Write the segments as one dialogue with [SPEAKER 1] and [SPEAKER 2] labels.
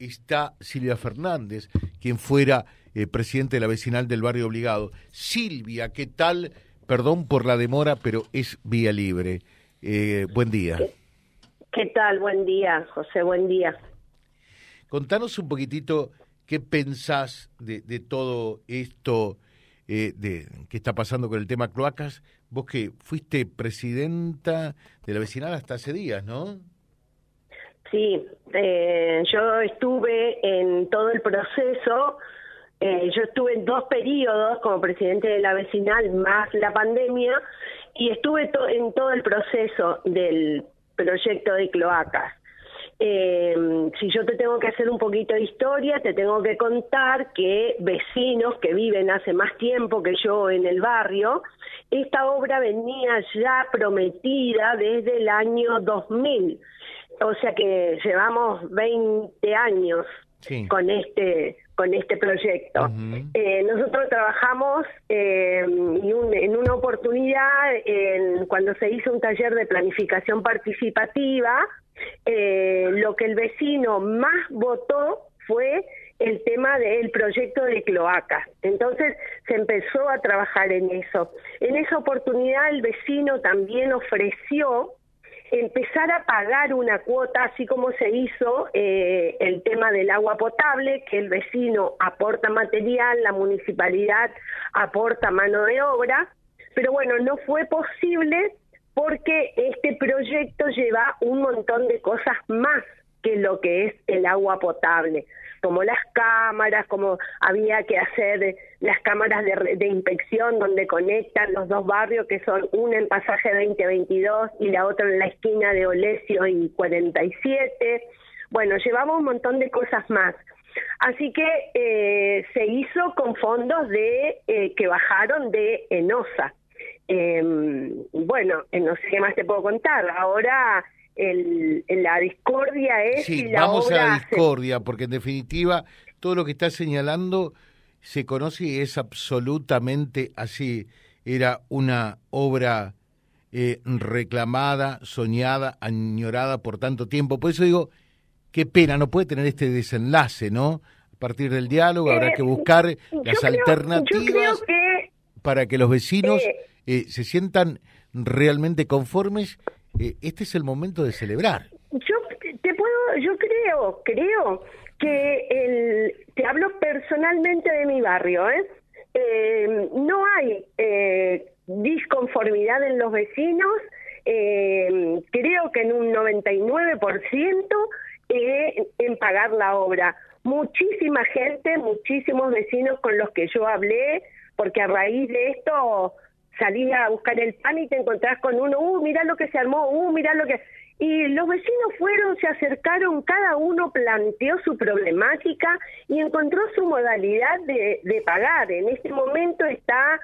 [SPEAKER 1] está Silvia Fernández, quien fuera eh, presidente de la vecinal del barrio obligado. Silvia, ¿qué tal? Perdón por la demora, pero es vía libre. Eh, buen día.
[SPEAKER 2] ¿Qué, tal? Buen día, José, buen día.
[SPEAKER 1] Contanos un poquitito qué pensás de, todo esto eh, de, que está pasando con el tema cloacas. Vos que fuiste presidenta de la vecinal hasta hace días, ¿no?
[SPEAKER 2] Sí, eh, yo estuve en todo el proceso, eh, yo estuve en dos periodos como presidente de la vecinal más la pandemia y estuve en todo el proceso del proyecto de cloacas. Eh, si yo te tengo que hacer un poquito de historia, te tengo que contar que vecinos que viven hace más tiempo que yo en el barrio, esta obra venía ya prometida desde el año 2000 o sea que llevamos 20 años con este con este proyecto. eh, nosotros trabajamos eh, en una oportunidad en, cuando se hizo un taller de planificación participativa, eh, lo que el vecino más votó fue el tema del proyecto de cloacas. Entonces se empezó a trabajar en eso. En esa oportunidad el vecino también ofreció empezar a pagar una cuota, así como se hizo eh, el tema del agua potable, que el vecino aporta material, la municipalidad aporta mano de obra, pero bueno, no fue posible porque este proyecto lleva un montón de cosas más que lo que es el agua potable como las cámaras, como había que hacer las cámaras de, inspección donde conectan los dos barrios, que son una en pasaje 2022 y la otra en la esquina de Olesio y 47. Bueno, llevamos un montón de cosas más. Así que eh, se hizo con fondos de eh, que bajaron de ENOSA. Em, bueno, no sé qué más te puedo contar. Ahora el, la discordia es
[SPEAKER 1] sí, vamos a la discordia, porque en definitiva todo lo que está señalando se conoce y es absolutamente así. Era una obra eh, reclamada, soñada, añorada por tanto tiempo. Por eso digo, qué pena, no puede tener este desenlace, ¿no? A partir del diálogo habrá que eh, buscar las alternativas para que los vecinos eh, se sientan realmente conformes eh, este es el momento de celebrar.
[SPEAKER 2] Yo te puedo, yo creo, creo que el, te hablo personalmente de mi barrio, ¿eh? eh no hay eh, disconformidad en los vecinos, creo que en un 99% en pagar la obra. Muchísima gente, muchísimos vecinos con los que yo hablé, porque a raíz de esto salís a buscar el pan y te encontrás con uno, uh, mirá lo que se armó, uh, mirá lo que... Y los vecinos fueron, se acercaron, cada uno planteó su problemática y encontró su modalidad de, de pagar. En este momento está,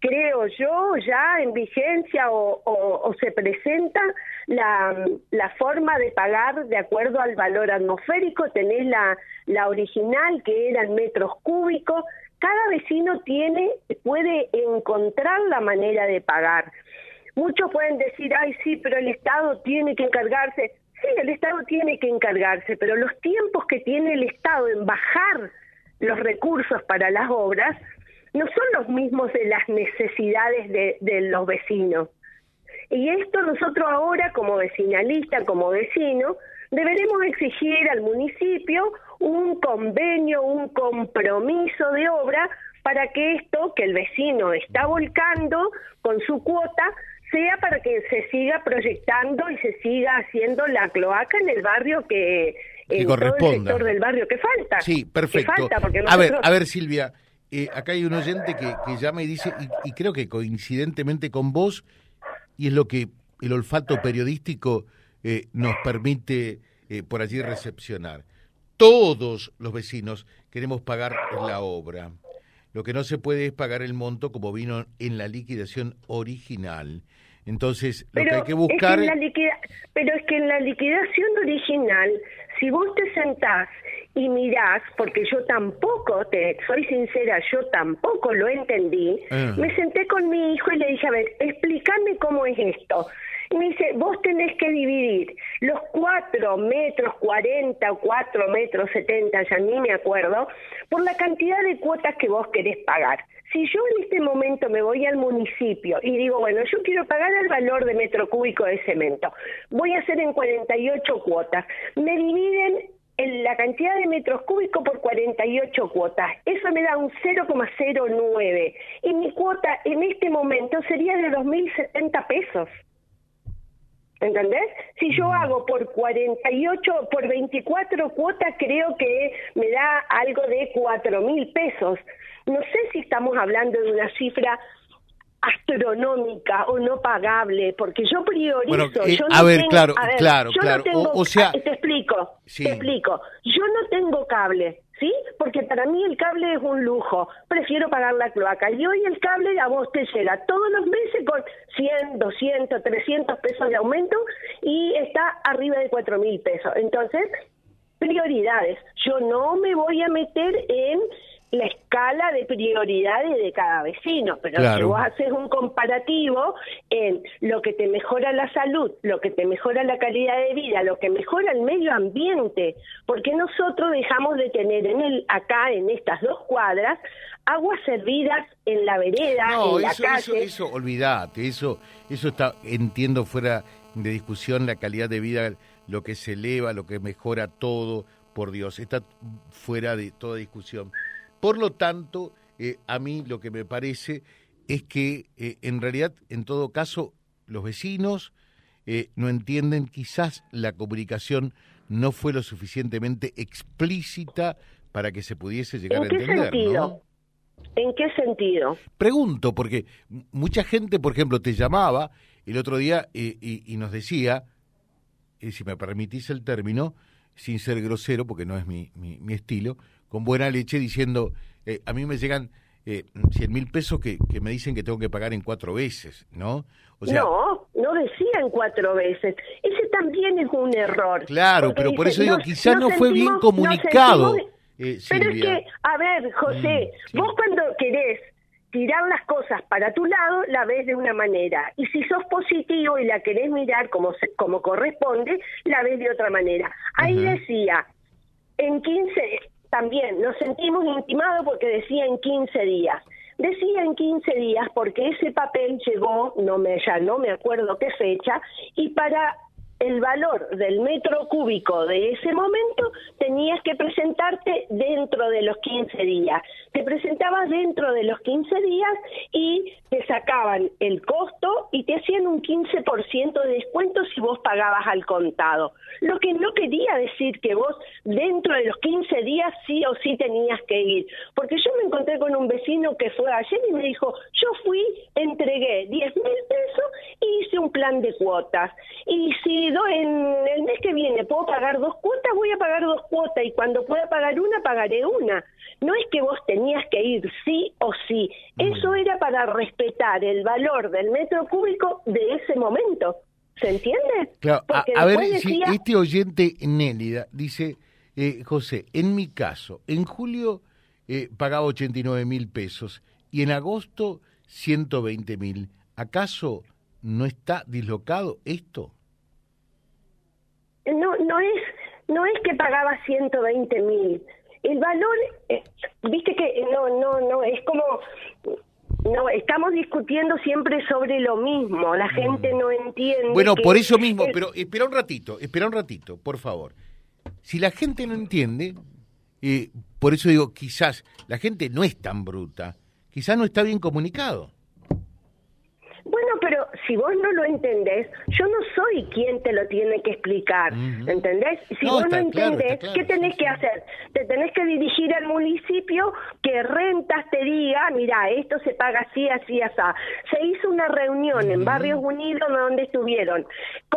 [SPEAKER 2] creo yo, ya en vigencia o, o, se presenta la, forma de pagar de acuerdo al valor atmosférico. Tenés la, la original que era en metros cúbicos, cada vecino tiene, puede encontrar la manera de pagar. Muchos pueden decir, ay, sí, pero el Estado tiene que encargarse. Sí, el Estado tiene que encargarse, pero los tiempos que tiene el Estado en bajar los recursos para las obras no son los mismos de las necesidades de, de los vecinos. Y esto nosotros ahora como vecinalista, como vecino, deberemos exigir al municipio un convenio, un compromiso de obra para que esto que el vecino está volcando con su cuota sea para que se siga proyectando y se siga haciendo la cloaca en el barrio que,
[SPEAKER 1] en Todo el
[SPEAKER 2] sector del barrio que falta.
[SPEAKER 1] Sí, perfecto. A ver, a ver Silvia, eh, acá hay un oyente que, que llama y dice, y, creo que coincidentemente con vos, y es lo que el olfato periodístico eh, nos permite eh, por allí recepcionar todos los vecinos queremos pagar la obra. Lo que no se puede es pagar el monto como vino en la liquidación original. Entonces, lo que hay que buscar...
[SPEAKER 2] pero es que en la liquidación original, si vos te sentás y mirás, porque yo tampoco, te soy sincera, yo tampoco lo entendí, ah. me senté con mi hijo y le dije, a ver, explícame cómo es esto. Y me dice, vos tenés que dividir los 4 metros 40 o 4 metros 70, ya ni me acuerdo, por la cantidad de cuotas que vos querés pagar. Si yo en este momento me voy al municipio y digo, bueno, yo quiero pagar el valor de metro cúbico de cemento, voy a hacer en 48 cuotas, me dividen en la cantidad de metros cúbicos por 48 cuotas. Eso me da un 0,09. Y mi cuota en este momento sería de 2.070 pesos. ¿Entendés? Si yo hago por 48, por 24 cuotas, creo que me da algo de 4.000 pesos. No sé si estamos hablando de una cifra astronómica o no pagable, porque yo priorizo.
[SPEAKER 1] Eh,
[SPEAKER 2] yo
[SPEAKER 1] a, ver, claro, claro, claro,
[SPEAKER 2] o, sea, te explico, te explico. Yo no tengo cable, ¿sí? Porque para mí el cable es un lujo. Prefiero pagar la cloaca. Y hoy el cable a vos te llega todos los meses con 100, 200, 300 pesos de aumento y está arriba de 4 mil pesos. Entonces, prioridades. Yo no me voy a meter en la escala de prioridades de cada vecino, pero si vos haces un comparativo en lo que te mejora la salud, lo que te mejora la calidad de vida, lo que mejora el medio ambiente, porque nosotros dejamos de tener en el acá en estas dos cuadras aguas servidas en la vereda, en la calle.
[SPEAKER 1] Eso, eso, olvídate, eso, eso está, entiendo fuera de discusión la calidad de vida, lo que se eleva, lo que mejora todo, por Dios, está fuera de toda discusión. Por lo tanto, eh, a mí lo que me parece es que eh, en realidad, en todo caso, los vecinos eh, no entienden, quizás la comunicación no fue lo suficientemente explícita para que se pudiese llegar a entender.
[SPEAKER 2] Sentido? ¿En qué sentido?
[SPEAKER 1] Pregunto, porque mucha gente, por ejemplo, te llamaba el otro día y, nos decía, si me permitís el término, sin ser grosero, porque no es mi, mi estilo, con buena leche diciendo, eh, a mí me llegan eh, 100 mil pesos que, que, me dicen que tengo que pagar en cuatro veces, ¿no?
[SPEAKER 2] O sea, no, no decían cuatro veces. Ese también es un error.
[SPEAKER 1] Claro, pero por eso digo, quizás no, fue bien comunicado.
[SPEAKER 2] Eh, pero es que, a ver, José, mm, vos cuando querés tirar las cosas para tu lado, la ves de una manera. Y si sos positivo y la querés mirar como, como corresponde, la ves de otra manera. Ahí decía, en 15, también nos sentimos intimados porque decía en 15 días. Decía en 15 días porque ese papel llegó, no me, ya no me acuerdo qué fecha, y para el valor del metro cúbico de ese momento tenías que presentarte dentro de los 15 días. Te presentabas dentro de los 15 días y te sacaban el costo y te hacían un 15% de descuento si vos pagabas al contado. Lo que no quería decir que vos dentro de los 15 días sí o sí tenías que ir. Porque yo me encontré con un vecino que fue ayer y me dijo, yo fui, entregué 10 mil pesos y hice un plan de cuotas. Y si en el mes que viene puedo pagar dos cuotas, voy a pagar dos cuotas y cuando pueda pagar una, pagaré una. No es que vos tenías que ir sí o sí. Eso era para respetar el valor del metro cúbico de ese momento. ¿Se entiende?
[SPEAKER 1] Claro, a, ver, si este oyente Nélida dice, eh, José, en mi caso, en julio eh, pagaba 89 mil pesos y en agosto 120 mil. ¿Acaso no está dislocado esto?
[SPEAKER 2] No no es no es que pagaba 120 mil. El valor eh, viste que no no no es como no estamos discutiendo siempre sobre lo mismo. La gente no entiende
[SPEAKER 1] bueno por eso mismo pero espera un ratito espera un ratito por favor. Si la gente no entiende eh, por eso digo quizás la gente no es tan bruta quizás no está bien comunicado
[SPEAKER 2] si vos no lo entendés, yo no soy quien te lo tiene que explicar, ¿entendés? Si vos no entendés, ¿qué tenés que hacer? Te tenés que dirigir al municipio que rentas te diga, mira, esto se paga así, así, así. Se hizo una reunión en Barrios Unidos donde estuvieron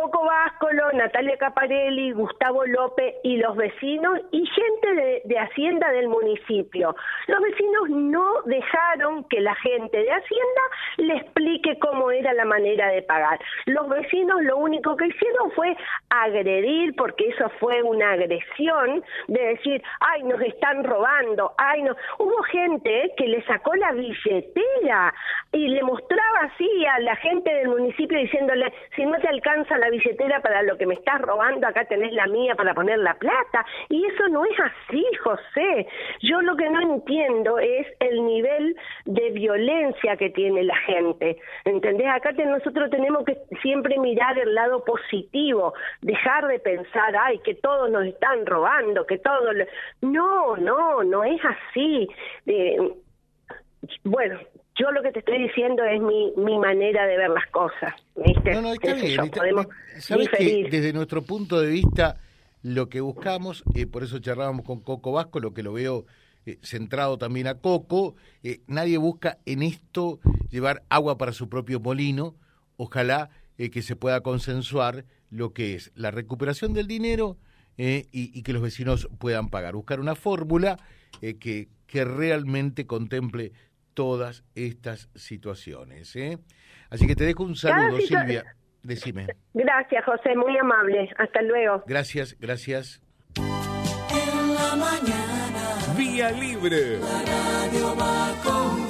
[SPEAKER 2] Coco Váscolo, Natalia Caparelli, Gustavo López y los vecinos y gente de, de Hacienda del municipio. Los vecinos no dejaron que la gente de Hacienda le explique cómo era la manera de pagar. Los vecinos lo único que hicieron fue agredir, porque eso fue una agresión, de decir, ay, nos están robando, ay, no. Hubo gente que le sacó la billetera y le mostraba así a la gente del municipio diciéndole, si no te alcanza la billetera para lo que me estás robando, acá tenés la mía para poner la plata. Y eso no es así, José. Yo lo que no entiendo es el nivel de violencia que tiene la gente. ¿Entendés? Acá nosotros tenemos que siempre mirar el lado positivo, dejar de pensar, ay, que todos nos están robando, que todos... No, no, no es así. Eh, bueno, yo lo que te estoy diciendo es mi, mi manera de ver las cosas. ¿viste?
[SPEAKER 1] No, no, está bien. Sabes que desde nuestro punto de vista, lo que buscamos, eh, por eso charlábamos con Coco Vasco, lo que lo veo eh, centrado también a Coco, eh, nadie busca en esto llevar agua para su propio molino, ojalá que se pueda consensuar lo que es la recuperación del dinero y, y, que los vecinos puedan pagar, buscar una fórmula que, que realmente contemple todas estas situaciones. ¿eh? Así que te dejo un saludo, Silvia. Decime.
[SPEAKER 2] Gracias, José, muy amable. Hasta luego.
[SPEAKER 1] Gracias, gracias.
[SPEAKER 3] En la mañana. Vía libre. La radio va